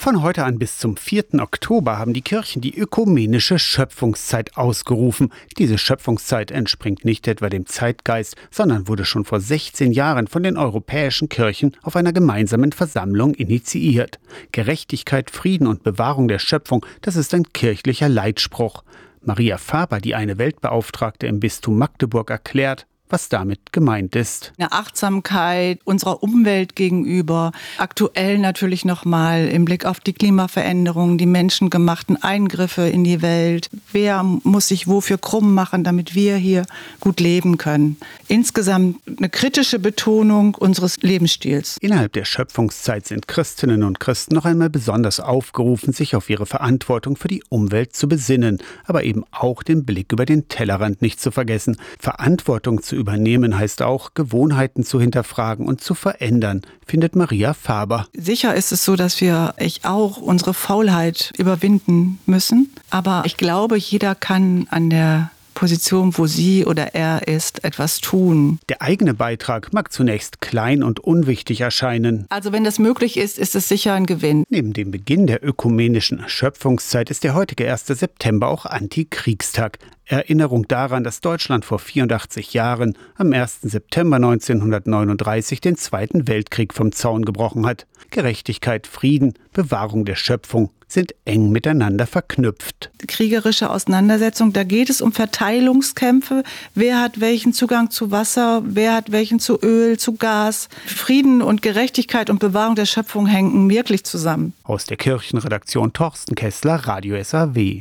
Von heute an bis zum 4. Oktober haben die Kirchen die ökumenische Schöpfungszeit ausgerufen. Diese Schöpfungszeit entspringt nicht etwa dem Zeitgeist, sondern wurde schon vor 16 Jahren von den europäischen Kirchen auf einer gemeinsamen Versammlung initiiert. Gerechtigkeit, Frieden und Bewahrung der Schöpfung, das ist ein kirchlicher Leitspruch. Maria Faber, die eine Weltbeauftragte im Bistum Magdeburg, erklärt, was damit gemeint ist. Eine Achtsamkeit unserer Umwelt gegenüber, aktuell natürlich nochmal im Blick auf die Klimaveränderung, die menschengemachten Eingriffe in die Welt. Wer muss sich wofür krumm machen, damit wir hier gut leben können? Insgesamt eine kritische Betonung unseres Lebensstils. Innerhalb der Schöpfungszeit sind Christinnen und Christen noch einmal besonders aufgerufen, sich auf ihre Verantwortung für die Umwelt zu besinnen, aber eben auch den Blick über den Tellerrand nicht zu vergessen, Verantwortung zu übernehmen heißt auch, Gewohnheiten zu hinterfragen und zu verändern, findet Maria Faber. Sicher ist es so, dass wir ich auch unsere Faulheit überwinden müssen. Aber ich glaube, jeder kann an der Position, wo sie oder er ist, etwas tun. Der eigene Beitrag mag zunächst klein und unwichtig erscheinen. Also wenn das möglich ist, ist es sicher ein Gewinn. Neben dem Beginn der ökumenischen Schöpfungszeit ist der heutige 1. September auch Antikriegstag. Erinnerung daran, dass Deutschland vor 84 Jahren, am 1. September 1939, den Zweiten Weltkrieg vom Zaun gebrochen hat. Gerechtigkeit, Frieden, Bewahrung der Schöpfung sind eng miteinander verknüpft. Kriegerische Auseinandersetzung, da geht es um Verteilungskämpfe. Wer hat welchen Zugang zu Wasser? Wer hat welchen zu Öl, zu Gas? Frieden und Gerechtigkeit und Bewahrung der Schöpfung hängen wirklich zusammen. Aus der Kirchenredaktion Torsten Kessler, Radio SAW.